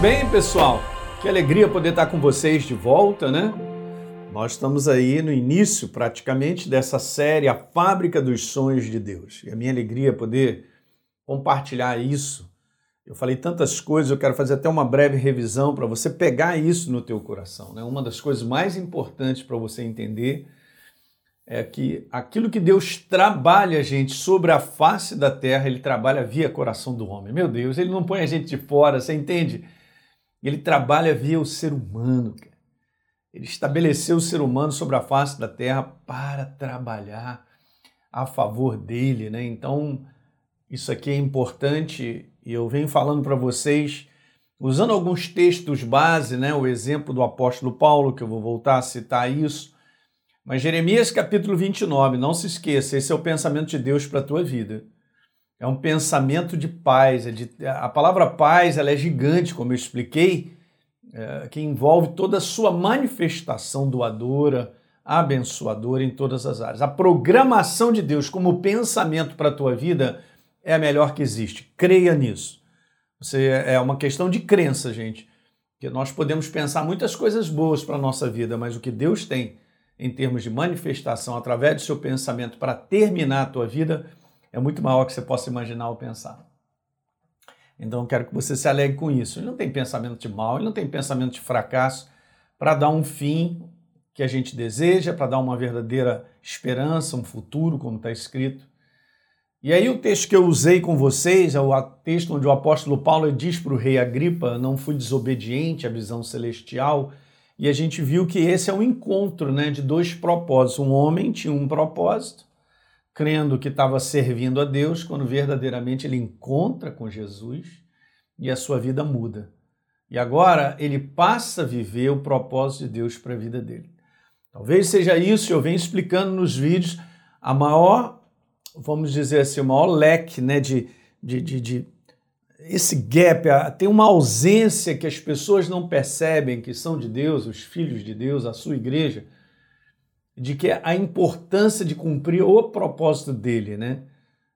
bem, pessoal? Que alegria poder estar com vocês de volta, né? Nós estamos aí no início, praticamente, dessa série A Fábrica dos Sonhos de Deus. E a minha alegria é poder compartilhar isso. Eu falei tantas coisas, eu quero fazer até uma breve revisão para você pegar isso no teu coração. Né? Uma das coisas mais importantes para você entender é que aquilo que Deus trabalha, gente, sobre a face da terra, ele trabalha via coração do homem. Meu Deus, ele não põe a gente de fora, você entende? Ele trabalha via o ser humano. Ele estabeleceu o ser humano sobre a face da terra para trabalhar a favor dele, né? Então, isso aqui é importante e eu venho falando para vocês, usando alguns textos base, né? O exemplo do apóstolo Paulo, que eu vou voltar a citar isso. Mas Jeremias capítulo 29, não se esqueça, esse é o pensamento de Deus para a tua vida. É um pensamento de paz. É de, a palavra paz ela é gigante, como eu expliquei, é, que envolve toda a sua manifestação doadora, abençoadora em todas as áreas. A programação de Deus como pensamento para a tua vida é a melhor que existe. Creia nisso. Você é uma questão de crença, gente. Que nós podemos pensar muitas coisas boas para a nossa vida, mas o que Deus tem em termos de manifestação através do seu pensamento para terminar a tua vida é muito maior que você possa imaginar ou pensar. Então eu quero que você se alegre com isso. Ele não tem pensamento de mal, ele não tem pensamento de fracasso para dar um fim que a gente deseja, para dar uma verdadeira esperança, um futuro, como está escrito. E aí o texto que eu usei com vocês é o texto onde o apóstolo Paulo diz para o rei Agripa, não fui desobediente à visão celestial, e a gente viu que esse é um encontro né, de dois propósitos. Um homem tinha um propósito, crendo que estava servindo a Deus, quando verdadeiramente ele encontra com Jesus e a sua vida muda. E agora ele passa a viver o propósito de Deus para a vida dele. Talvez seja isso, eu venho explicando nos vídeos, a maior vamos dizer assim, o maior leque né, de, de, de, de esse gap, tem uma ausência que as pessoas não percebem que são de Deus, os filhos de Deus, a sua igreja, de que a importância de cumprir o propósito dele, né?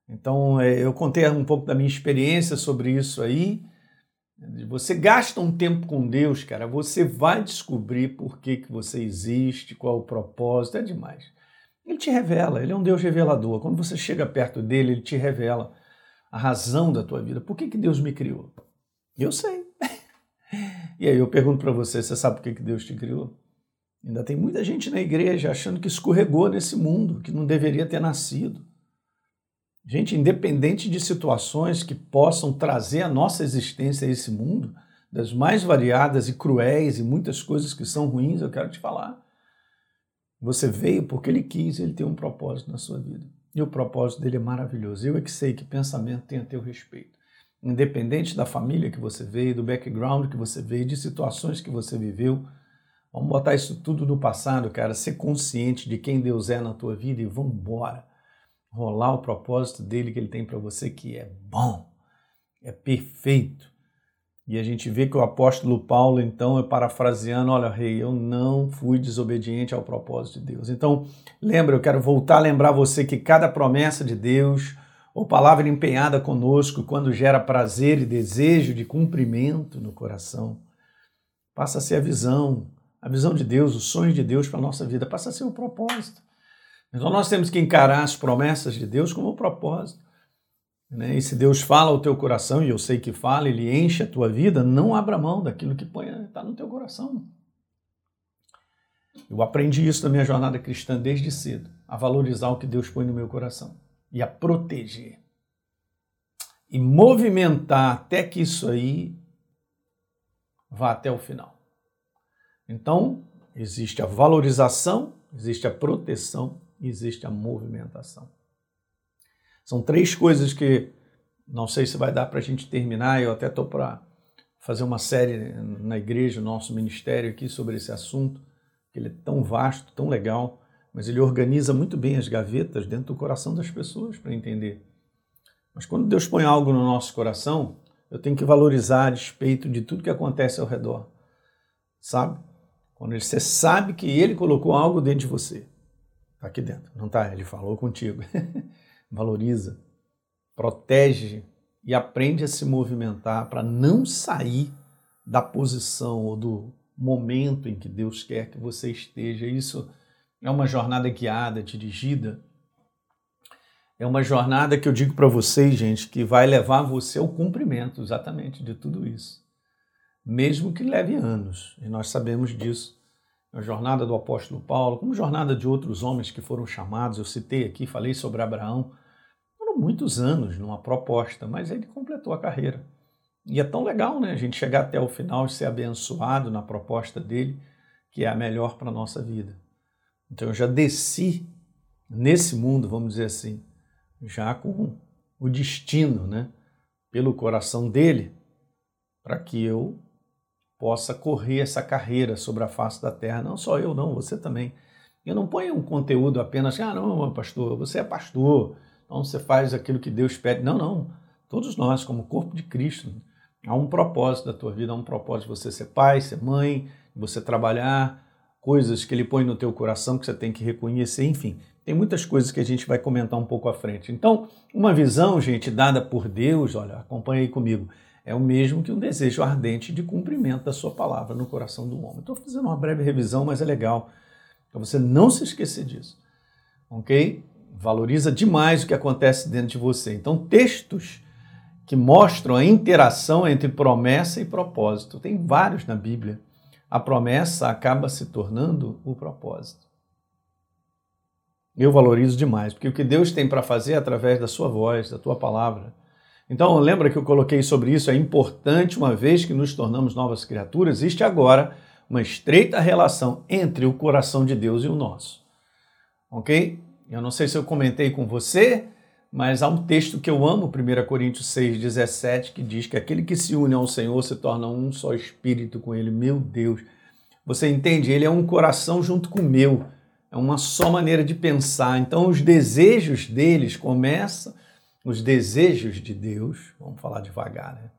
Então, é, eu contei um pouco da minha experiência sobre isso aí. Você gasta um tempo com Deus, cara, você vai descobrir por que, que você existe, qual o propósito, é demais. Ele te revela, ele é um Deus revelador. Quando você chega perto dele, ele te revela a razão da tua vida. Por que, que Deus me criou? Eu sei. e aí eu pergunto para você, você sabe por que, que Deus te criou? Ainda tem muita gente na igreja achando que escorregou nesse mundo, que não deveria ter nascido. Gente, independente de situações que possam trazer a nossa existência a esse mundo, das mais variadas e cruéis e muitas coisas que são ruins, eu quero te falar. Você veio porque ele quis, ele tem um propósito na sua vida. E o propósito dele é maravilhoso. Eu é que sei que pensamento tem a teu respeito. Independente da família que você veio, do background que você veio, de situações que você viveu, vamos botar isso tudo no passado, cara. Ser consciente de quem Deus é na tua vida e vamos embora. Rolar o propósito dele que ele tem para você, que é bom, é perfeito e a gente vê que o apóstolo Paulo, então, é parafraseando: olha, rei, eu não fui desobediente ao propósito de Deus. Então, lembra, eu quero voltar a lembrar você que cada promessa de Deus, ou palavra empenhada conosco, quando gera prazer e desejo de cumprimento no coração, passa a ser a visão, a visão de Deus, o sonho de Deus para a nossa vida, passa a ser o propósito. Então, nós temos que encarar as promessas de Deus como o propósito. Né? E se Deus fala ao teu coração, e eu sei que fala, ele enche a tua vida, não abra mão daquilo que está no teu coração. Eu aprendi isso na minha jornada cristã desde cedo, a valorizar o que Deus põe no meu coração e a proteger. E movimentar até que isso aí vá até o final. Então, existe a valorização, existe a proteção existe a movimentação. São três coisas que não sei se vai dar para a gente terminar. Eu até estou para fazer uma série na igreja, nosso ministério aqui sobre esse assunto, que ele é tão vasto, tão legal, mas ele organiza muito bem as gavetas dentro do coração das pessoas para entender. Mas quando Deus põe algo no nosso coração, eu tenho que valorizar a despeito de tudo que acontece ao redor. Sabe? Quando você sabe que ele colocou algo dentro de você. Está aqui dentro, não está? Ele falou contigo. valoriza, protege e aprende a se movimentar para não sair da posição ou do momento em que Deus quer que você esteja. Isso é uma jornada guiada, dirigida. É uma jornada que eu digo para vocês, gente, que vai levar você ao cumprimento exatamente de tudo isso. Mesmo que leve anos, e nós sabemos disso. A jornada do apóstolo Paulo, como jornada de outros homens que foram chamados, eu citei aqui, falei sobre Abraão, foram muitos anos numa proposta, mas ele completou a carreira. E é tão legal, né? A gente chegar até o final e ser abençoado na proposta dele, que é a melhor para a nossa vida. Então eu já desci nesse mundo, vamos dizer assim, já com o destino, né? Pelo coração dele, para que eu possa correr essa carreira sobre a face da terra. Não só eu, não, você também. Eu não ponho um conteúdo apenas, ah, não, pastor, você é pastor, então você faz aquilo que Deus pede. Não, não. Todos nós, como corpo de Cristo, Há um propósito da tua vida, há um propósito de você ser pai, ser mãe, você trabalhar, coisas que ele põe no teu coração que você tem que reconhecer, enfim. Tem muitas coisas que a gente vai comentar um pouco à frente. Então, uma visão, gente, dada por Deus, olha, acompanha aí comigo, é o mesmo que um desejo ardente de cumprimento da sua palavra no coração do homem. Estou fazendo uma breve revisão, mas é legal para você não se esquecer disso, ok? Valoriza demais o que acontece dentro de você. Então, textos que mostram a interação entre promessa e propósito. Tem vários na Bíblia. A promessa acaba se tornando o propósito. Eu valorizo demais, porque o que Deus tem para fazer é através da sua voz, da tua palavra. Então, lembra que eu coloquei sobre isso? É importante, uma vez que nos tornamos novas criaturas, existe agora uma estreita relação entre o coração de Deus e o nosso. Ok? Eu não sei se eu comentei com você, mas há um texto que eu amo, 1 Coríntios 6, 17, que diz que aquele que se une ao Senhor se torna um só espírito com Ele. Meu Deus! Você entende? Ele é um coração junto com o meu. É uma só maneira de pensar. Então, os desejos deles começam, os desejos de Deus, vamos falar devagar, né?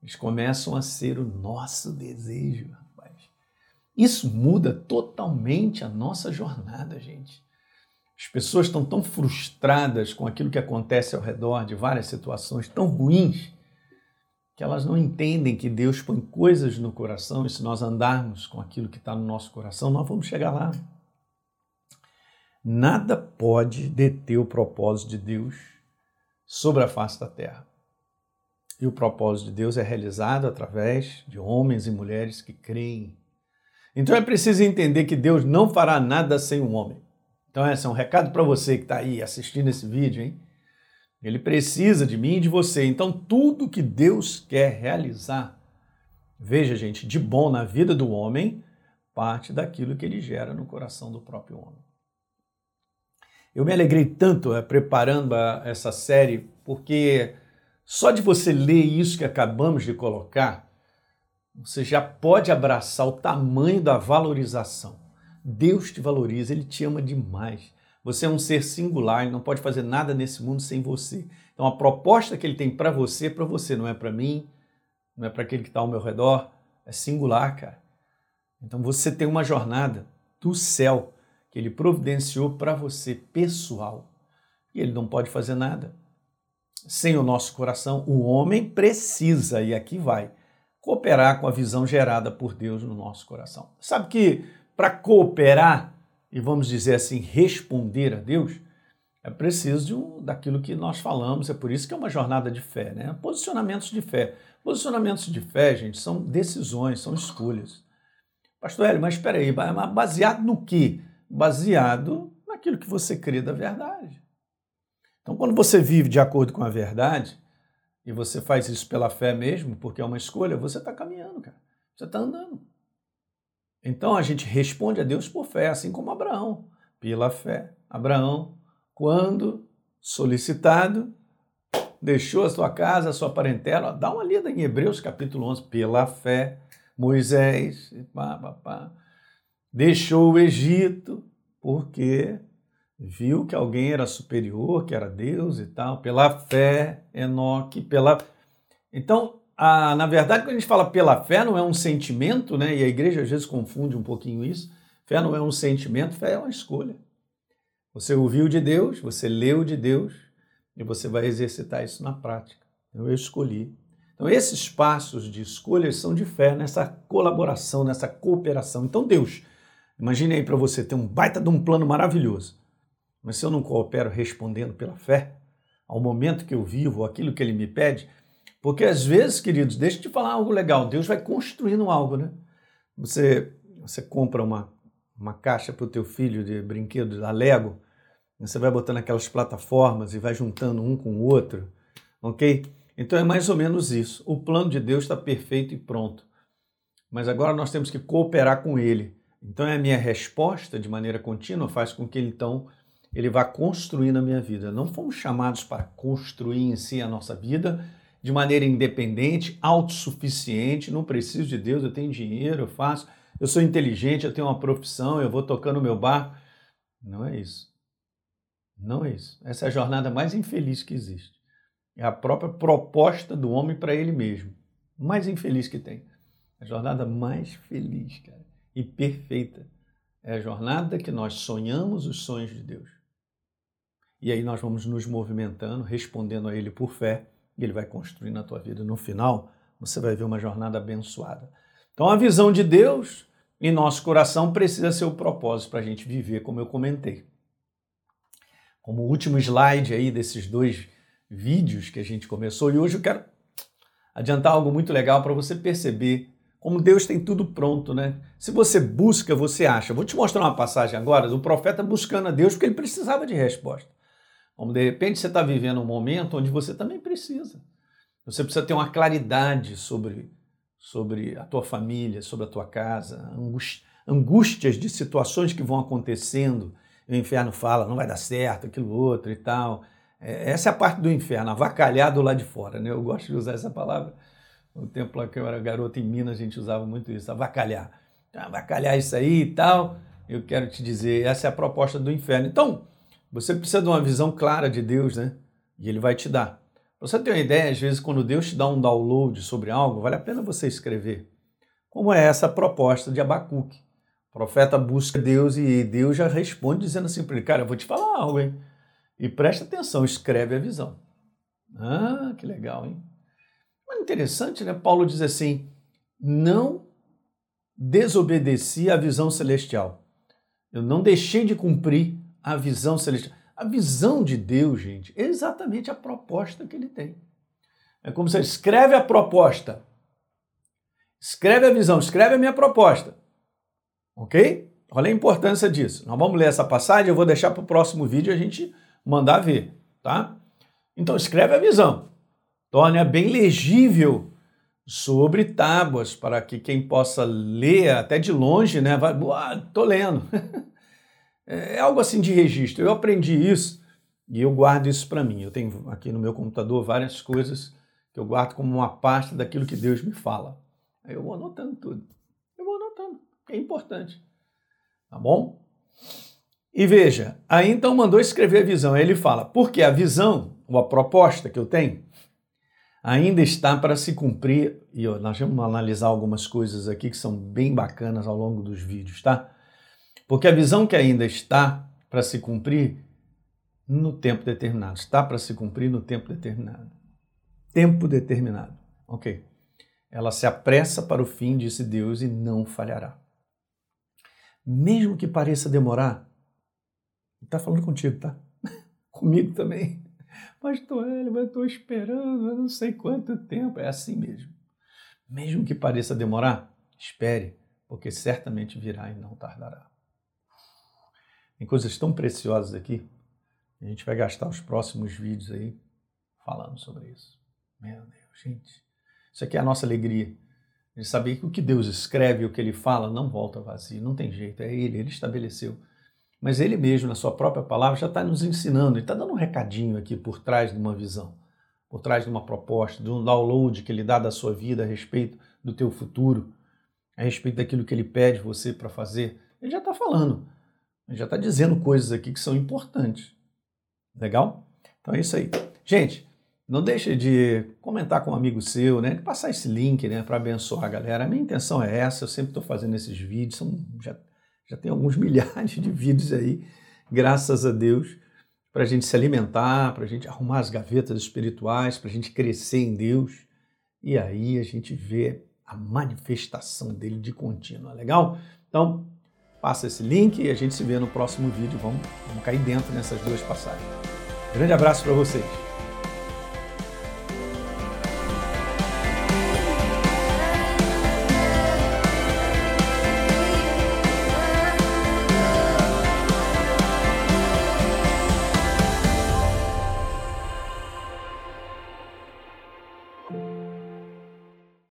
Eles começam a ser o nosso desejo, rapaz. Isso muda totalmente a nossa jornada, gente. As pessoas estão tão frustradas com aquilo que acontece ao redor de várias situações tão ruins que elas não entendem que Deus põe coisas no coração e se nós andarmos com aquilo que está no nosso coração, nós vamos chegar lá. Nada pode deter o propósito de Deus sobre a face da terra. E o propósito de Deus é realizado através de homens e mulheres que creem. Então é preciso entender que Deus não fará nada sem um homem. Então, esse é um recado para você que está aí assistindo esse vídeo, hein? Ele precisa de mim e de você. Então, tudo que Deus quer realizar, veja, gente, de bom na vida do homem, parte daquilo que ele gera no coração do próprio homem. Eu me alegrei tanto é, preparando essa série, porque só de você ler isso que acabamos de colocar, você já pode abraçar o tamanho da valorização Deus te valoriza, Ele te ama demais. Você é um ser singular, Ele não pode fazer nada nesse mundo sem você. Então a proposta que Ele tem para você é para você, não é para mim, não é para aquele que está ao meu redor, é singular, cara. Então você tem uma jornada do céu que Ele providenciou para você, pessoal. E Ele não pode fazer nada. Sem o nosso coração, o homem precisa, e aqui vai, cooperar com a visão gerada por Deus no nosso coração. Sabe que para cooperar e vamos dizer assim, responder a Deus, é preciso de um, daquilo que nós falamos, é por isso que é uma jornada de fé, né? Posicionamentos de fé. Posicionamentos de fé, gente, são decisões, são escolhas. Pastor Hélio, mas espera aí, baseado no quê? Baseado naquilo que você crê da verdade. Então, quando você vive de acordo com a verdade, e você faz isso pela fé mesmo, porque é uma escolha, você está caminhando, cara. Você está andando. Então a gente responde a Deus por fé, assim como Abraão, pela fé. Abraão, quando solicitado, deixou a sua casa, a sua parentela, dá uma lida em Hebreus capítulo 11, pela fé. Moisés, pá, pá, pá, deixou o Egito porque viu que alguém era superior, que era Deus e tal, pela fé, Enoque, pela. Então, a, na verdade, quando a gente fala pela fé, não é um sentimento, né? E a igreja às vezes confunde um pouquinho isso. Fé não é um sentimento, fé é uma escolha. Você ouviu de Deus, você leu de Deus e você vai exercitar isso na prática. Então, eu escolhi. Então esses passos de escolha são de fé nessa colaboração, nessa cooperação. Então, Deus, imagine aí para você ter um baita de um plano maravilhoso, mas se eu não coopero respondendo pela fé, ao momento que eu vivo, aquilo que Ele me pede, porque às vezes, queridos, deixa eu te falar algo legal, Deus vai construindo algo, né? Você, você compra uma, uma caixa para o teu filho de brinquedos da Lego, você vai botando aquelas plataformas e vai juntando um com o outro, ok? Então é mais ou menos isso. O plano de Deus está perfeito e pronto. Mas agora nós temos que cooperar com Ele. Então é a minha resposta de maneira contínua faz com que ele então ele vá construir na minha vida. Não fomos chamados para construir em si a nossa vida de maneira independente, autossuficiente, não preciso de Deus, eu tenho dinheiro, eu faço, eu sou inteligente, eu tenho uma profissão, eu vou tocando o meu barco. Não é isso. Não é isso. Essa é a jornada mais infeliz que existe. É a própria proposta do homem para ele mesmo. Mais infeliz que tem. A jornada mais feliz, cara, e perfeita. É a jornada que nós sonhamos os sonhos de Deus. E aí nós vamos nos movimentando, respondendo a Ele por fé, e Ele vai construindo a tua vida. No final, você vai ver uma jornada abençoada. Então, a visão de Deus em nosso coração precisa ser o propósito para a gente viver, como eu comentei. Como último slide aí desses dois vídeos que a gente começou, e hoje eu quero adiantar algo muito legal para você perceber como Deus tem tudo pronto, né? Se você busca, você acha. Vou te mostrar uma passagem agora do profeta buscando a Deus porque ele precisava de resposta. Como de repente você está vivendo um momento onde você também precisa. Você precisa ter uma claridade sobre, sobre a tua família, sobre a tua casa, angústias de situações que vão acontecendo. O inferno fala, não vai dar certo, aquilo outro e tal. É, essa é a parte do inferno, avacalhado lá de fora. Né? Eu gosto de usar essa palavra. No tempo lá que eu era garoto em Minas, a gente usava muito isso, avacalhar. Avacalhar isso aí e tal. Eu quero te dizer, essa é a proposta do inferno. Então, você precisa de uma visão clara de Deus, né? E Ele vai te dar. você ter uma ideia, às vezes, quando Deus te dá um download sobre algo, vale a pena você escrever. Como é essa proposta de Abacuque? O profeta busca Deus e Deus já responde dizendo assim para ele: Cara, eu vou te falar algo, hein? E presta atenção, escreve a visão. Ah, que legal, hein? Mas interessante, né? Paulo diz assim: Não desobedeci à visão celestial. Eu não deixei de cumprir a visão celestial. A visão de Deus, gente, é exatamente a proposta que ele tem. É como você escreve a proposta, escreve a visão, escreve a minha proposta. Ok? Olha a importância disso. Nós vamos ler essa passagem, eu vou deixar para o próximo vídeo a gente mandar ver, tá? Então escreve a visão, torne-a bem legível sobre tábuas, para que quem possa ler até de longe, né? Vai, ah, tô lendo. É, é algo assim de registro. Eu aprendi isso e eu guardo isso para mim. Eu tenho aqui no meu computador várias coisas que eu guardo como uma parte daquilo que Deus me fala. Aí eu vou anotando tudo. Eu vou anotando, é importante. Tá bom? E veja, aí então mandou escrever a visão. Aí ele fala, porque a visão, ou a proposta que eu tenho, ainda está para se cumprir. E nós vamos analisar algumas coisas aqui que são bem bacanas ao longo dos vídeos, tá? Porque a visão que ainda está para se cumprir no tempo determinado, está para se cumprir no tempo determinado. Tempo determinado, ok? Ela se apressa para o fim, disse Deus, e não falhará. Mesmo que pareça demorar, está falando contigo, tá? Comigo também. Pastor Hélio, mas estou esperando, eu não sei quanto tempo. É assim mesmo. Mesmo que pareça demorar, espere, porque certamente virá e não tardará. Tem coisas tão preciosas aqui. A gente vai gastar os próximos vídeos aí falando sobre isso. Meu Deus, gente. Isso aqui é a nossa alegria. De saber que o que Deus escreve, o que Ele fala, não volta vazio. Não tem jeito. É Ele, Ele estabeleceu. Mas Ele mesmo, na Sua própria palavra, já está nos ensinando. Ele está dando um recadinho aqui por trás de uma visão, por trás de uma proposta, de um download que Ele dá da sua vida a respeito do teu futuro, a respeito daquilo que Ele pede você para fazer. Ele já está falando já está dizendo coisas aqui que são importantes. Legal? Então é isso aí. Gente, não deixe de comentar com um amigo seu, né? De passar esse link, né? Para abençoar a galera. A minha intenção é essa. Eu sempre estou fazendo esses vídeos. São, já, já tem alguns milhares de vídeos aí, graças a Deus, para a gente se alimentar, para a gente arrumar as gavetas espirituais, para a gente crescer em Deus. e aí a gente vê a manifestação dele de contínua, legal? Então, passa esse link e a gente se vê no próximo vídeo. Vamos, vamos cair dentro nessas duas passagens. Grande abraço para vocês.